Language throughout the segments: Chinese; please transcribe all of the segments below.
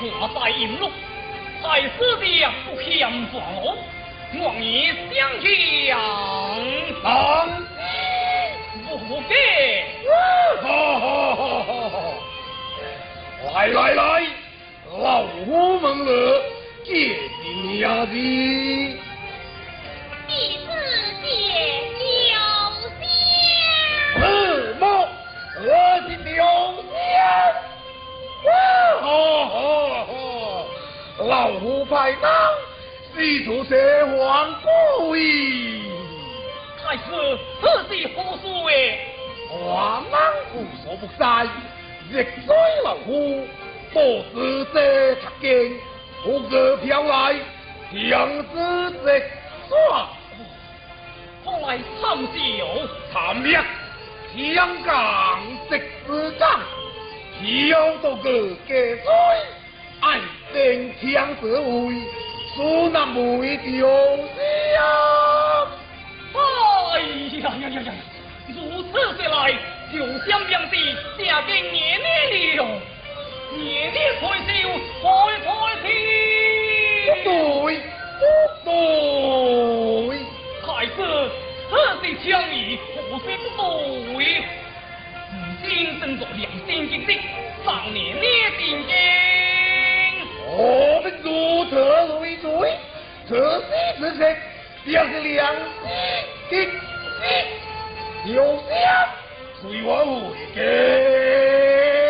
此别破在银路，还是的不嫌撞我。望你相将，当不给。来来来，老夫们乐见你呀的。老夫派当。地主蛇王故意，太师此地何事哎？华莽无所不在，逆水老虎，多知这插剑，不可飘来，强子直耍。后来参酒参灭，香港直子战，要到个结水，爱定强子位。苏南梅调香，哎呀呀呀呀！如此说来，就想两地嫁给年年了，年年退休，开开心。对，不对，太子，此地相宜，何须不对？如今正做良心经的，上年年定经。我们如此为罪，此时此刻要是良心的心，有想随我回京。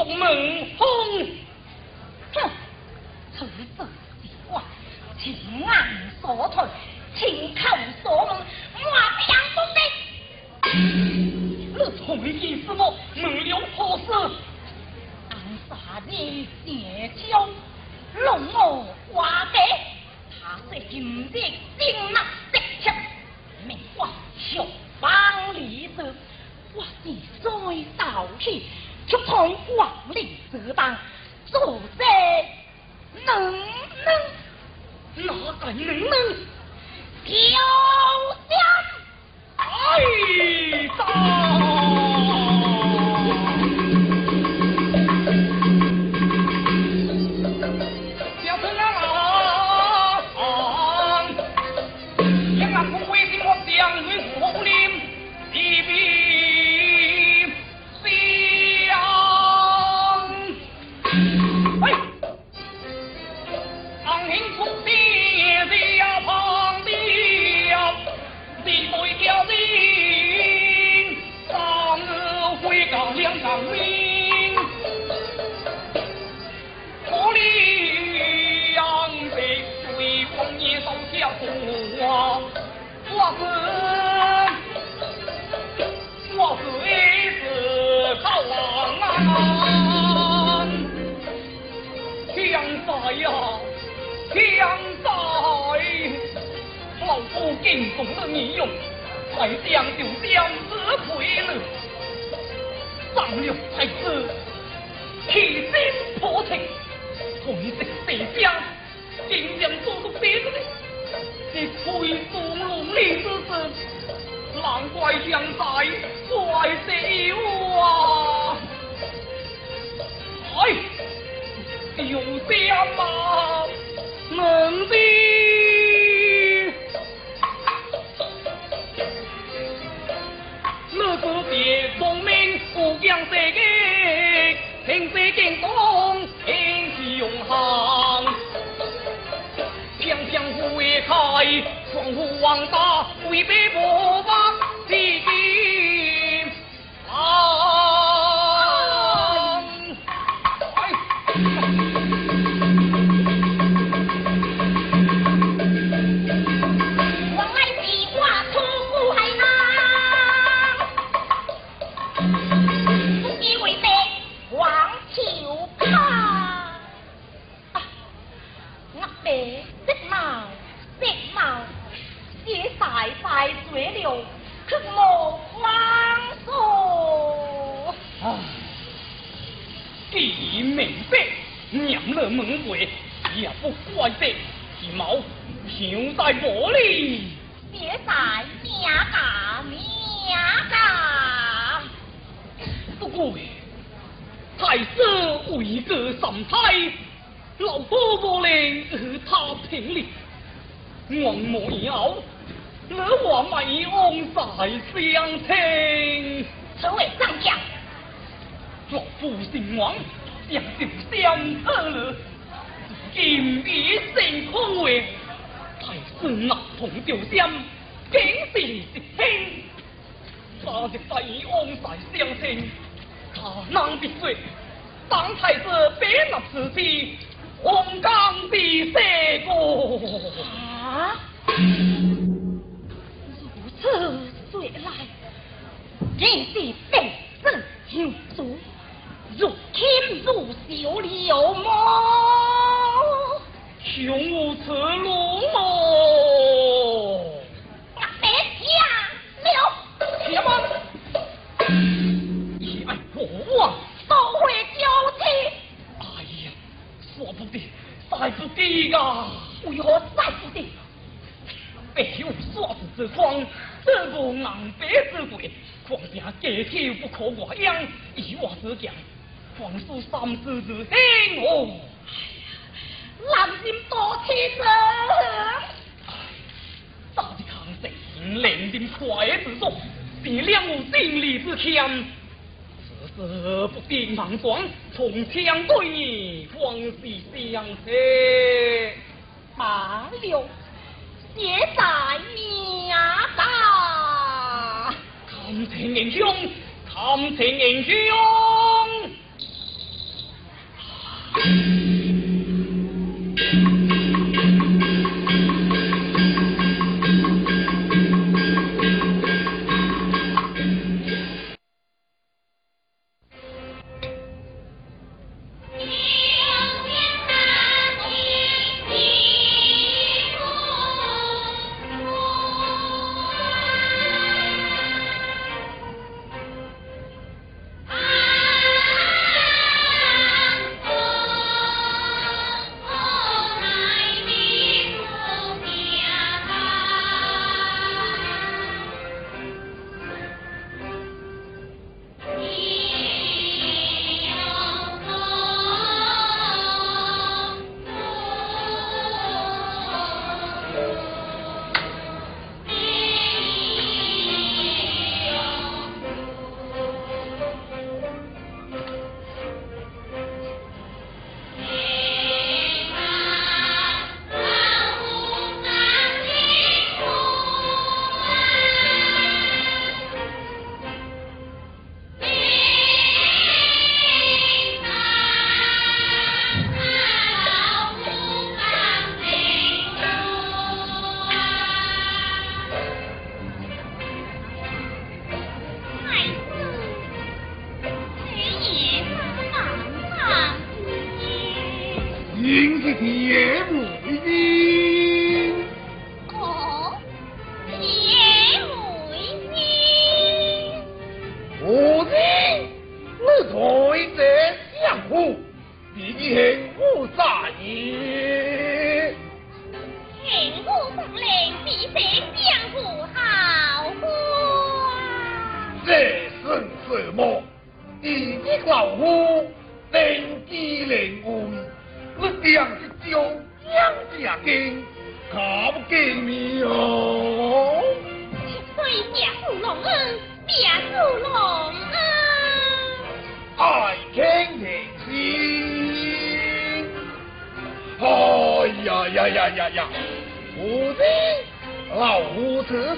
动门风。哼，此等之话，情难所退，情叩所蒙，莫相动的。你从一什么门了何事？俺杀你爹兄，龙我花的，他是今日金马的车，命挂小帮里头，我是衰倒去。却从万里走当，坐在能能哪个能能飘香来到。惊动了你用，才将就将子回来。上六才子，起心叵测，同席四家，今将做个别子的，这亏中龙里之子，难怪将在怪死我啊！哎，有爹吗？能？将水静，平水进东，天地永恒。湘江湖开，双湖望大，挥别不放。他日在相亲，他能必说，当太子别纳此妻。红冈的三哥啊，如此说来，真是背身有主，如亲如小了么？胸无此路哦！不得呀！为何再不得？白有煞子之光，这无南北之贵，况且家体不可外扬，以我之讲，皇叔三思之兴哦。哎呀，难心多情啊！大的康生，令人快之说，是两无定力之强。这不定莽撞，从枪对你，方是相识。罢了，谢在命大。看情英雄，敢情英雄。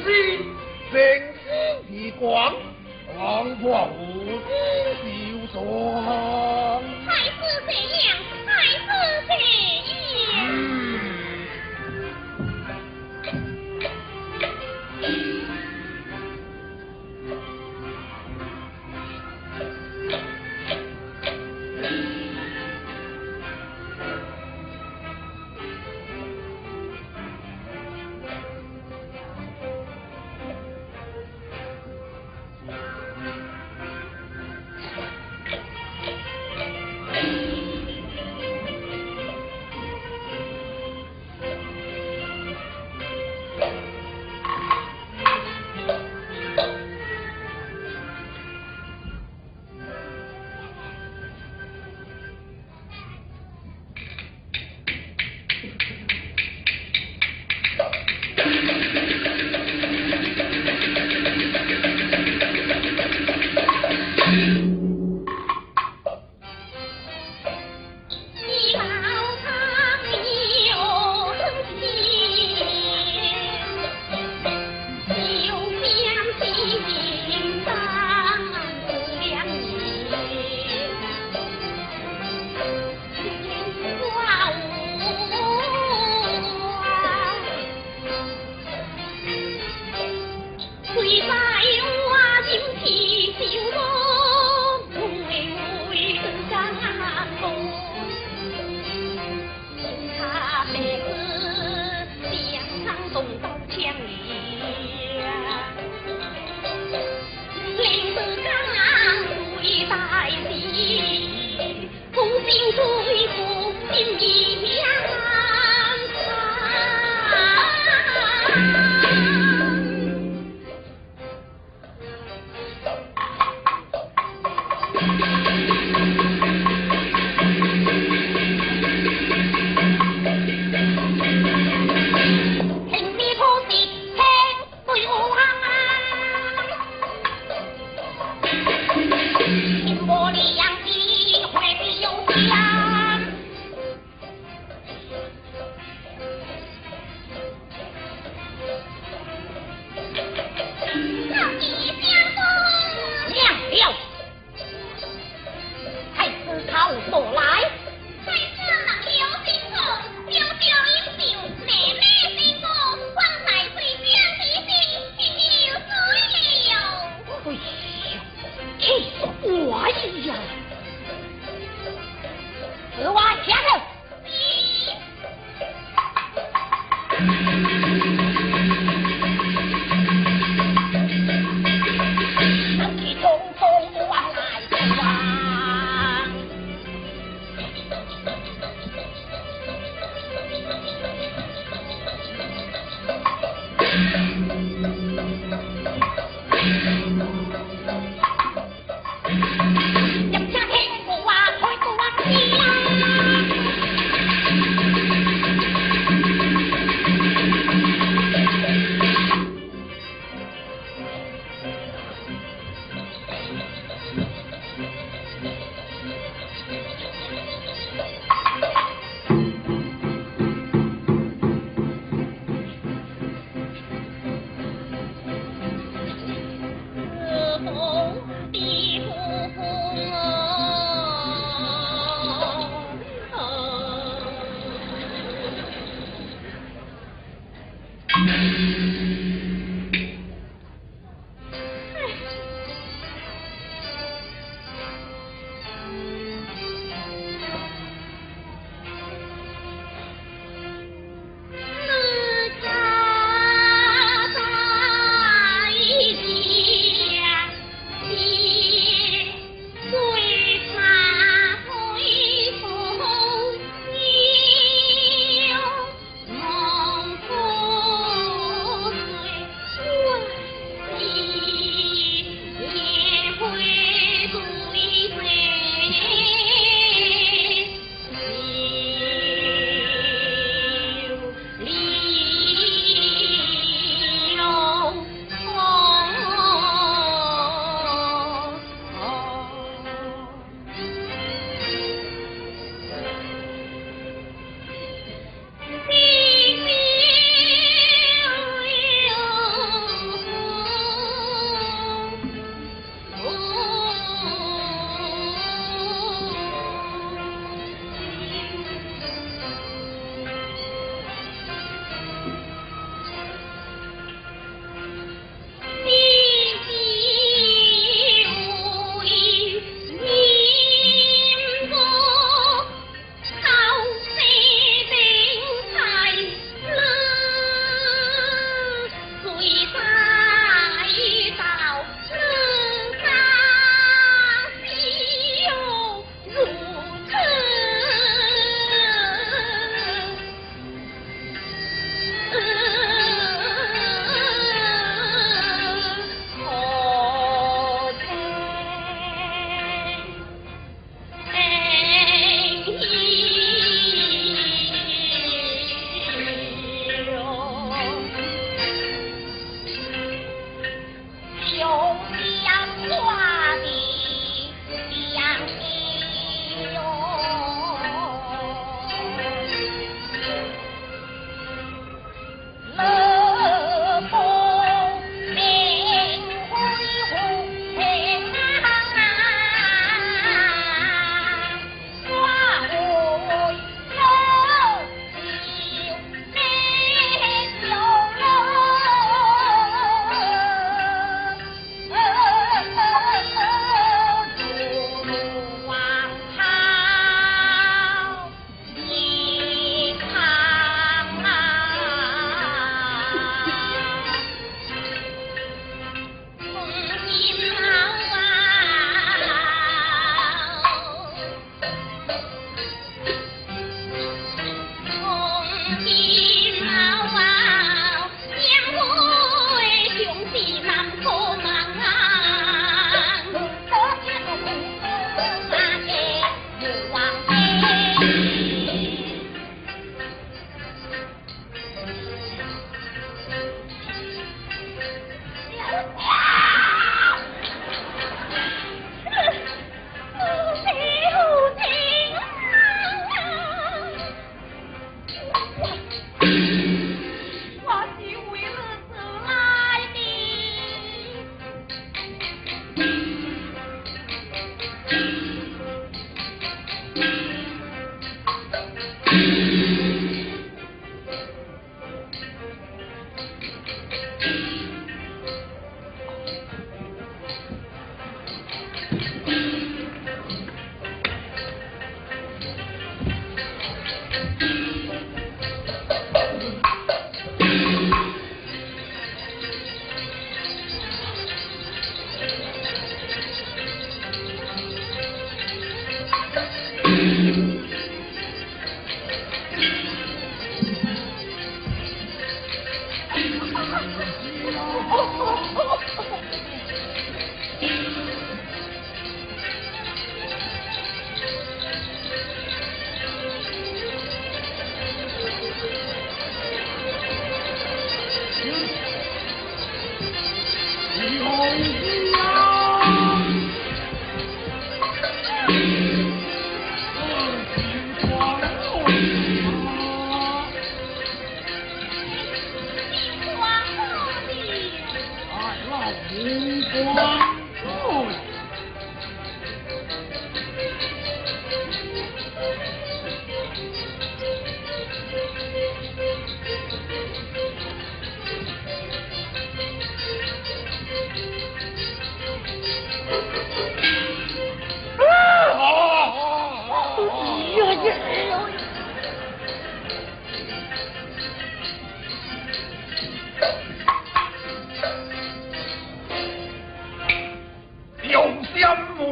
师，正师广，广阔无边，潇。太师谁？太师谁？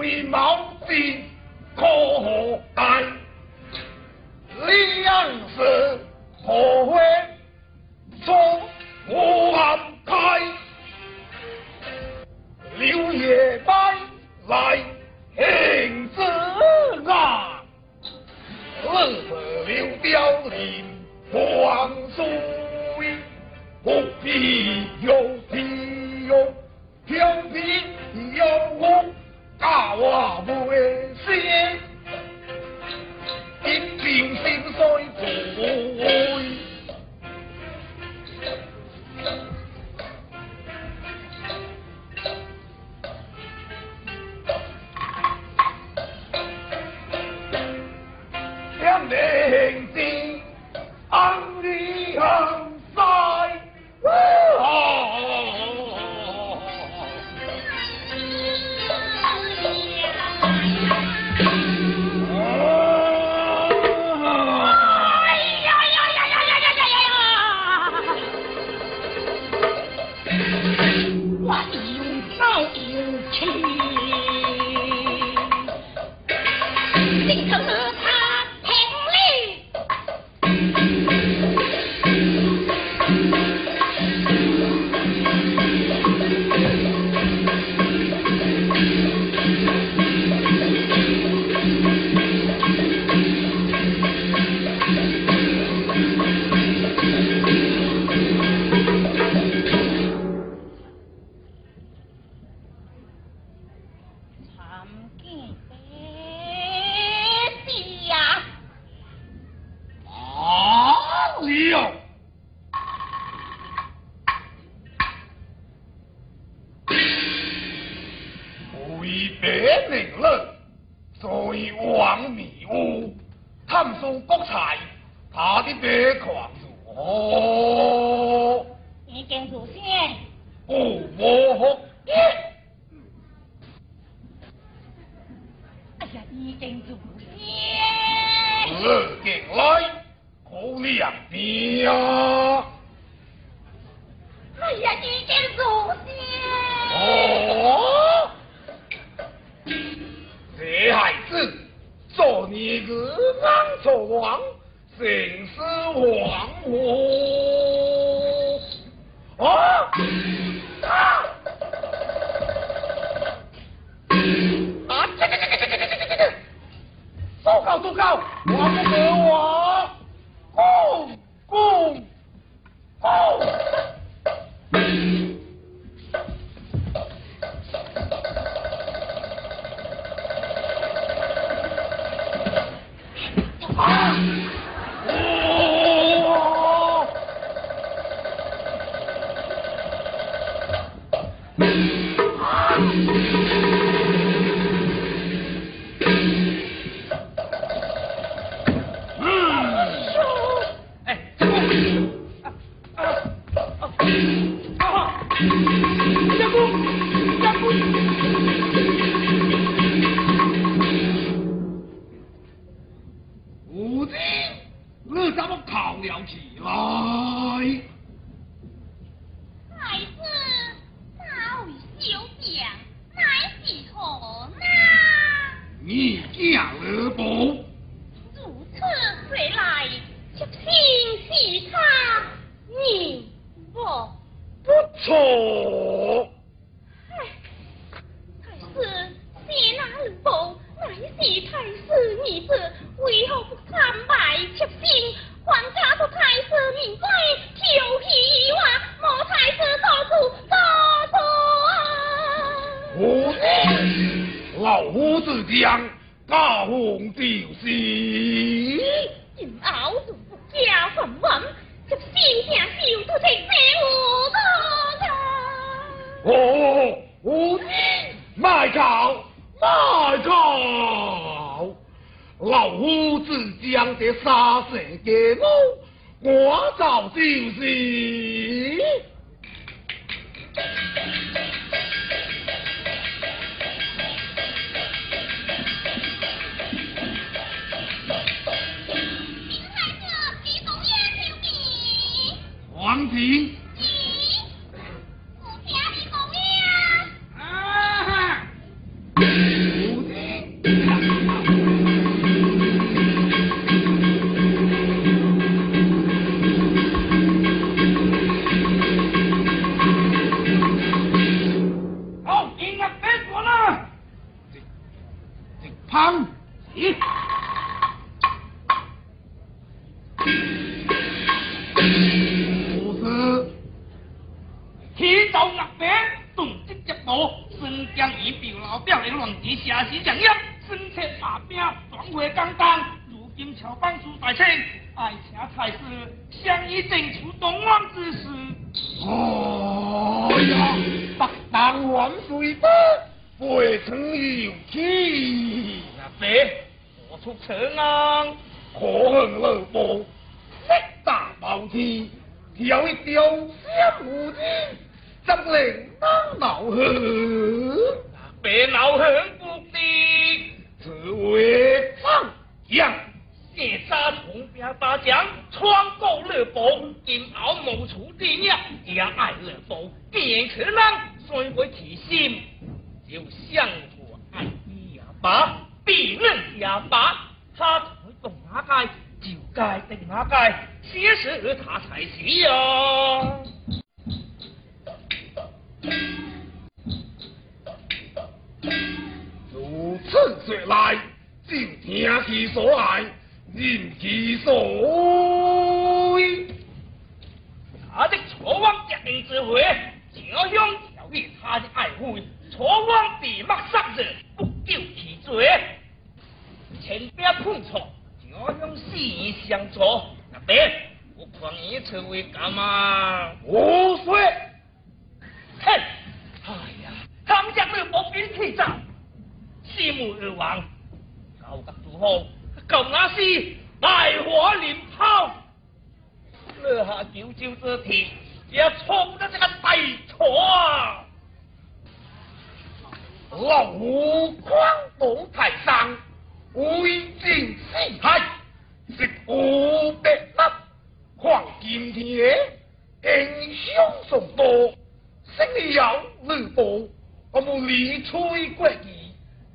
鬼毛病，乱棋，下死将要，身切马兵，转回江东。如今乔帮主大清，爱情才是相依正处东王之时。哎呀，北胆万岁吧，未曾有去。那飞，我出城安，可恨老伯，力大包天，有一雕相无敌，怎能当老何？白老很不知，只为怎样？夜杀虫边大将，穿过乐步，金鳌无处地鸟，也爱乐步，变然可能，虽会其心，就像我爱你也罢，必认也罢，他才懂阿该，就该等阿该，其实他才是呀、啊。此说来，就听其所爱，任其所欲。他的楚王决定之回，就想调理他的爱妃。楚王被目杀，不救其罪。前边碰错，就想死而相助。那别，我狂野出为干嘛？无罪。哼，哎呀，他们将我不兵退战。西穆尔王高德诸侯高那是大火连炮落下九州之体也冲着这个大错啊老光宝泰山威震四海是五百发黄金天英雄众多心里有吕布我们离吹过去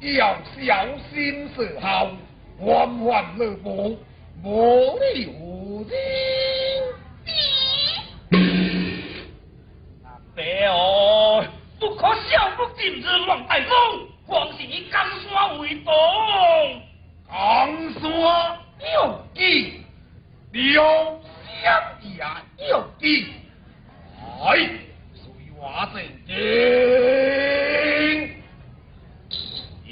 要小心伺候，万万勒母，莫留无。阿哦，不可笑不近之乱大风，况是以江山为重。江山要紧，两相也要紧。哎，随我正经。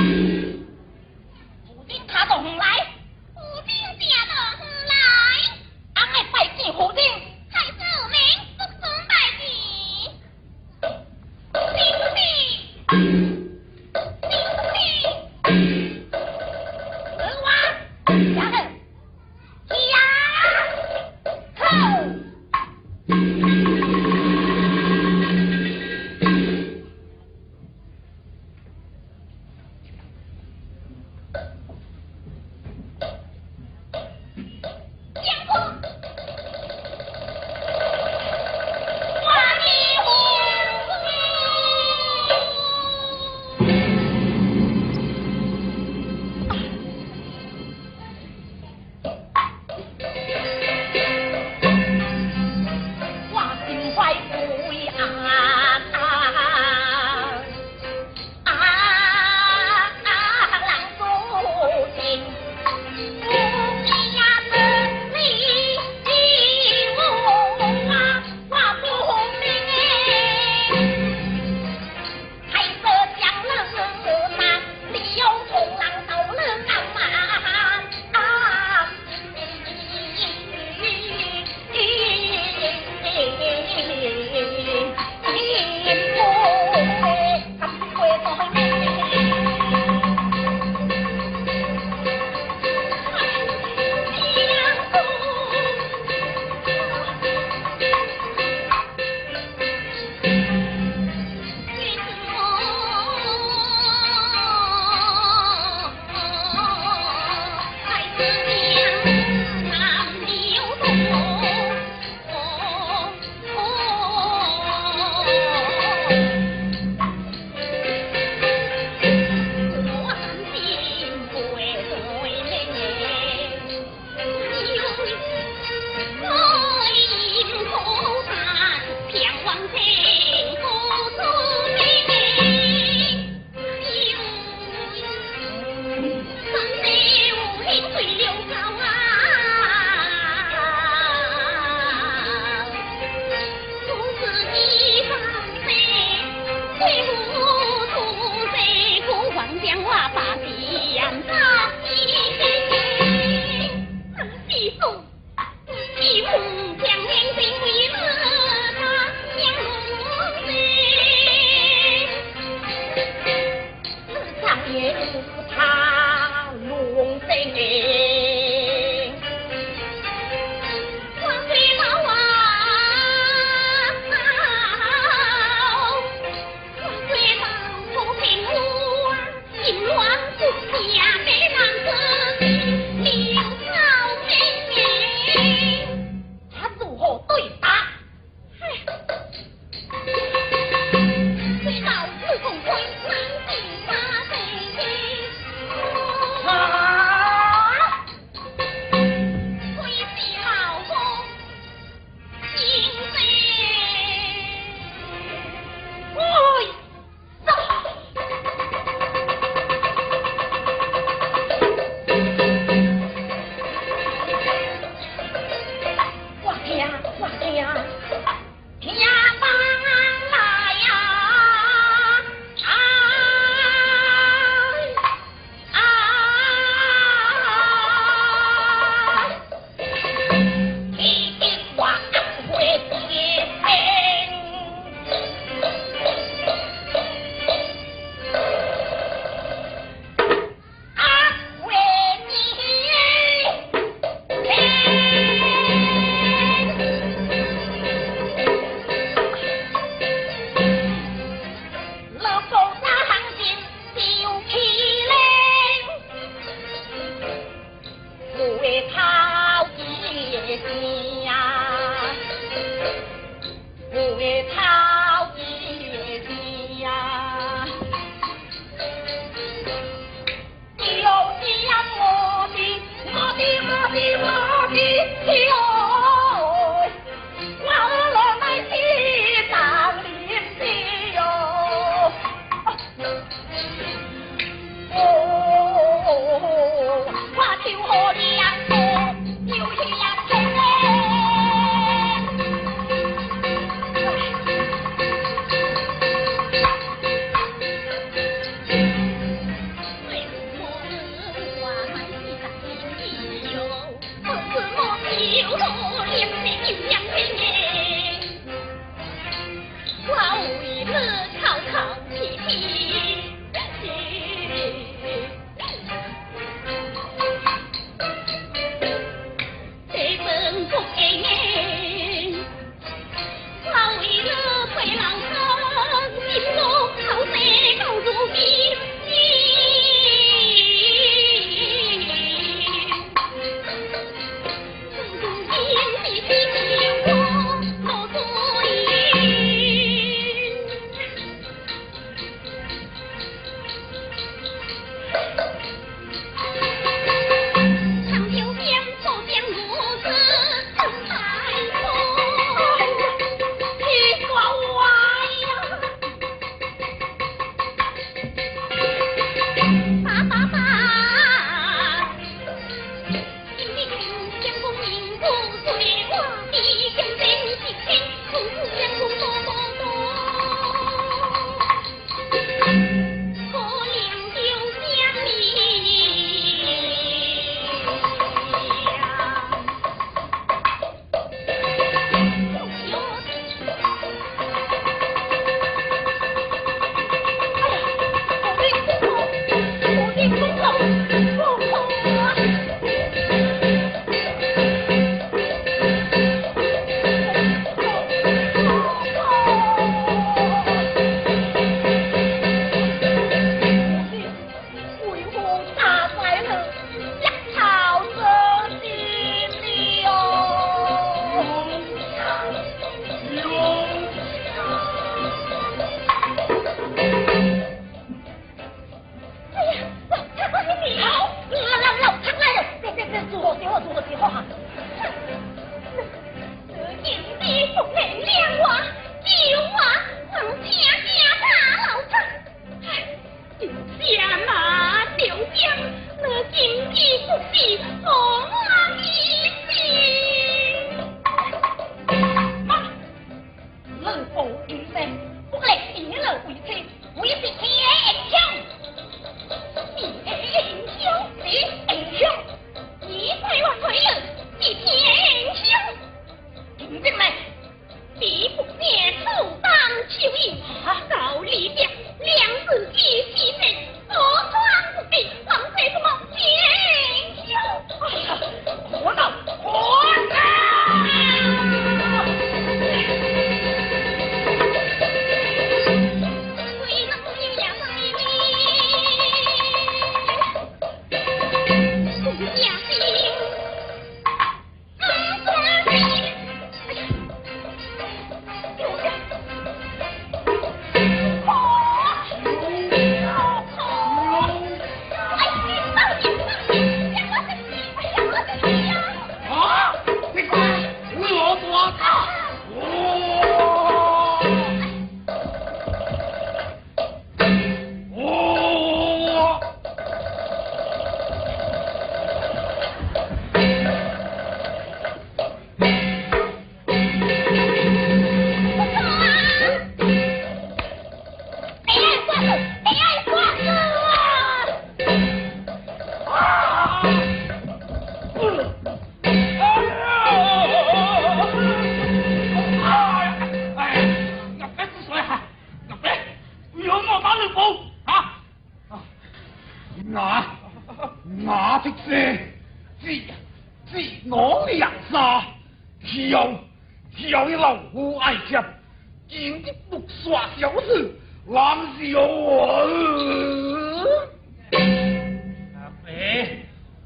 Thank you.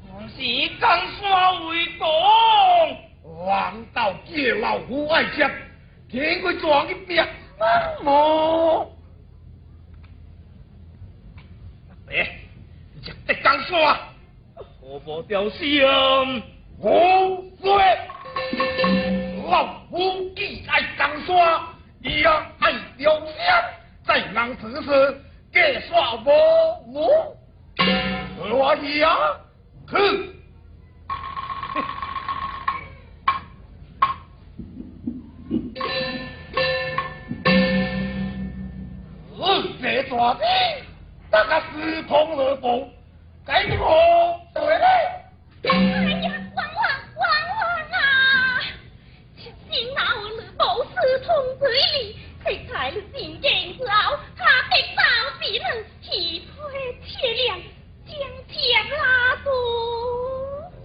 我是江山为公。王道借老夫爱接，天规撞一别什么？哎，入得江山，何无雕像？无罪。老夫既爱江山，也爱雕像，在人此时，计算无误。我呀，去。这抓子，大家私通了风，该怎么对呢？哎呀，王王王王啊！前心那儿谋私通罪里，才踩了金剑之后，他的刀必能气配铁亮，将将拉住。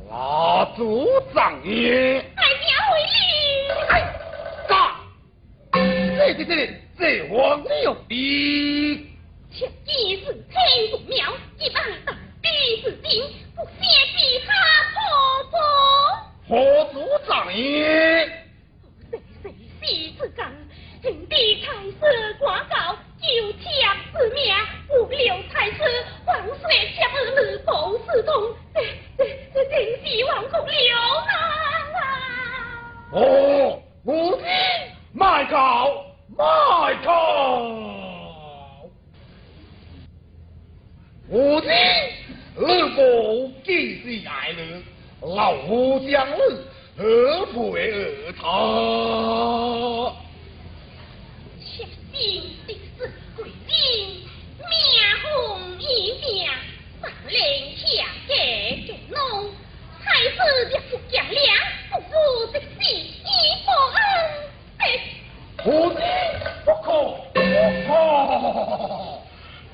拉住长爷！哎呀，为哩！哎，干！这这这这王六弟，切既是天不妙，一把大地是金，不先比他婆婆。何主丈爷？谁谁喜之刚，天地才是广告，九枪之命，五六才是黄水将日报是通，这这这真是王公刘难啊！哦，无听卖告卖告，无听日报既是爱女，老将日何陪而他？切心的是贵人，命红一命，三令下给给弄，才是别不讲良，不如的是一报恩。哎，无听不可不可，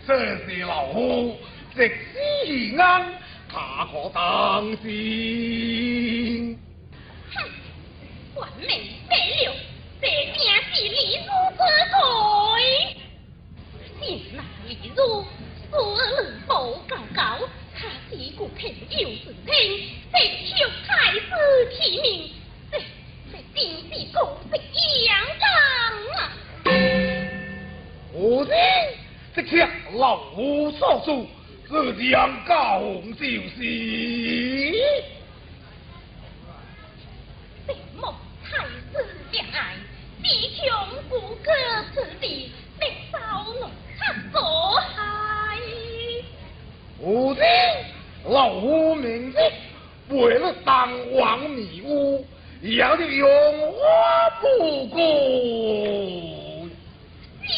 这是老夫直思安，他可当心。哼，完美白了，这正是李儒之罪。现那李儒私人报告告，他是个偏有之听，直求太子提名，这这真是公职扬章啊！我的，这却老夫所述，是将高红就是。什么太师相爱，弟兄不可此地，所害。无听，老夫名字为了当王迷雾，也要用花不顾。下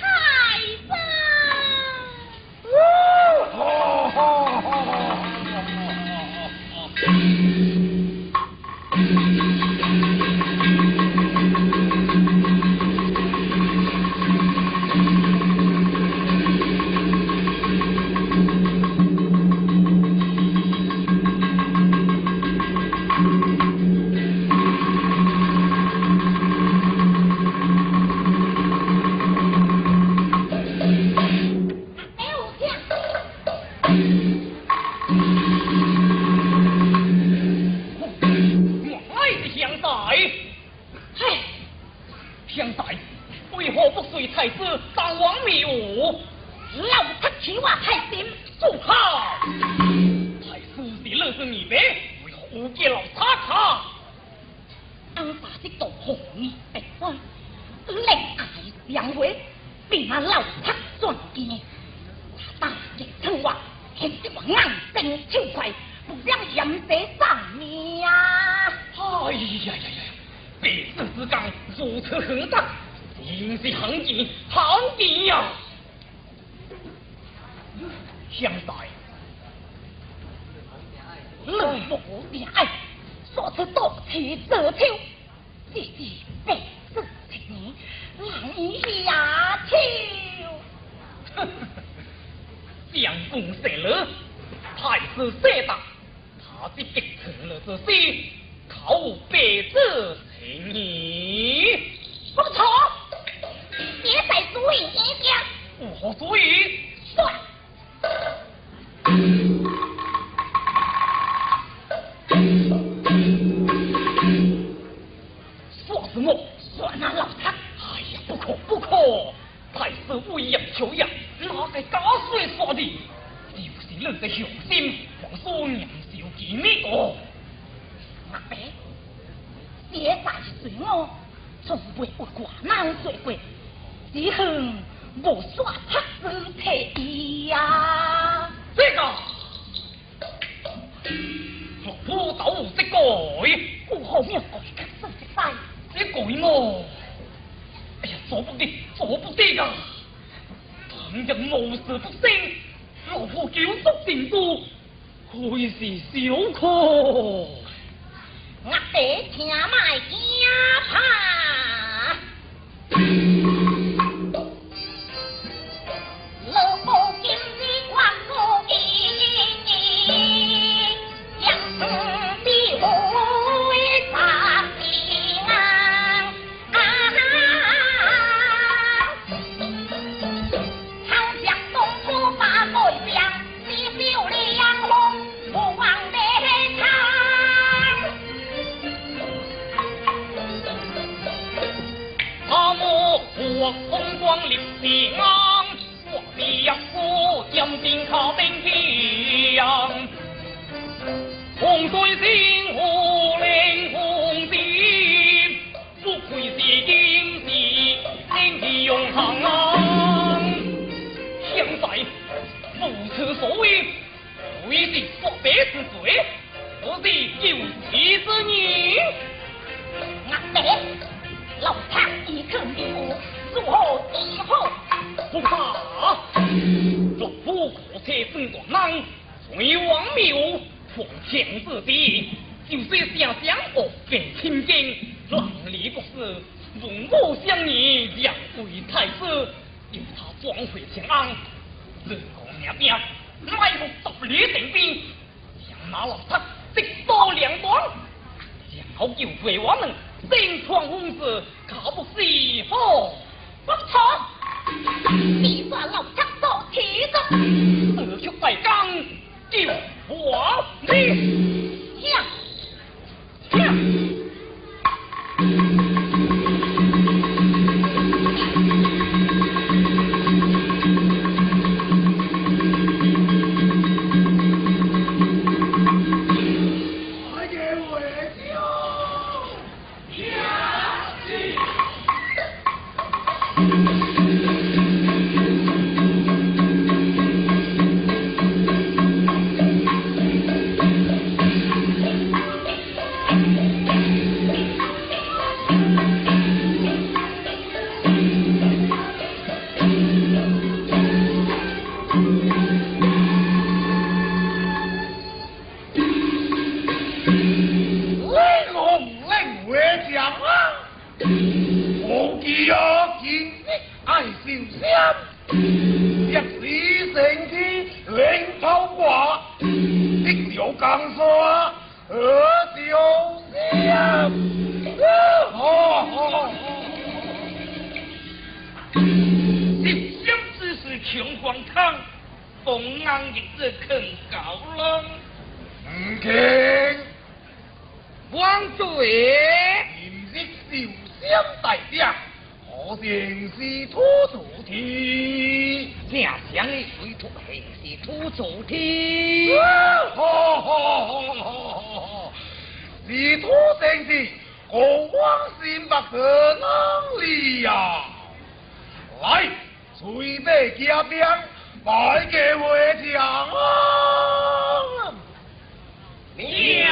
太师。哈哈哈哎，Khóc vô tẩu, dứt 在？你改 cô không hiểu. 若无事不生，老 ra dứt vai, thế anh 就算想想我给千惊，乱里不思父母相依两位太师要他转回平安自古灭兵埋伏十里定兵养马老贼直捣两广然后就为我们新创公司搞不四好不错。你把老枪做起走。四出败将我你白给我也抢啊！你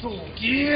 主机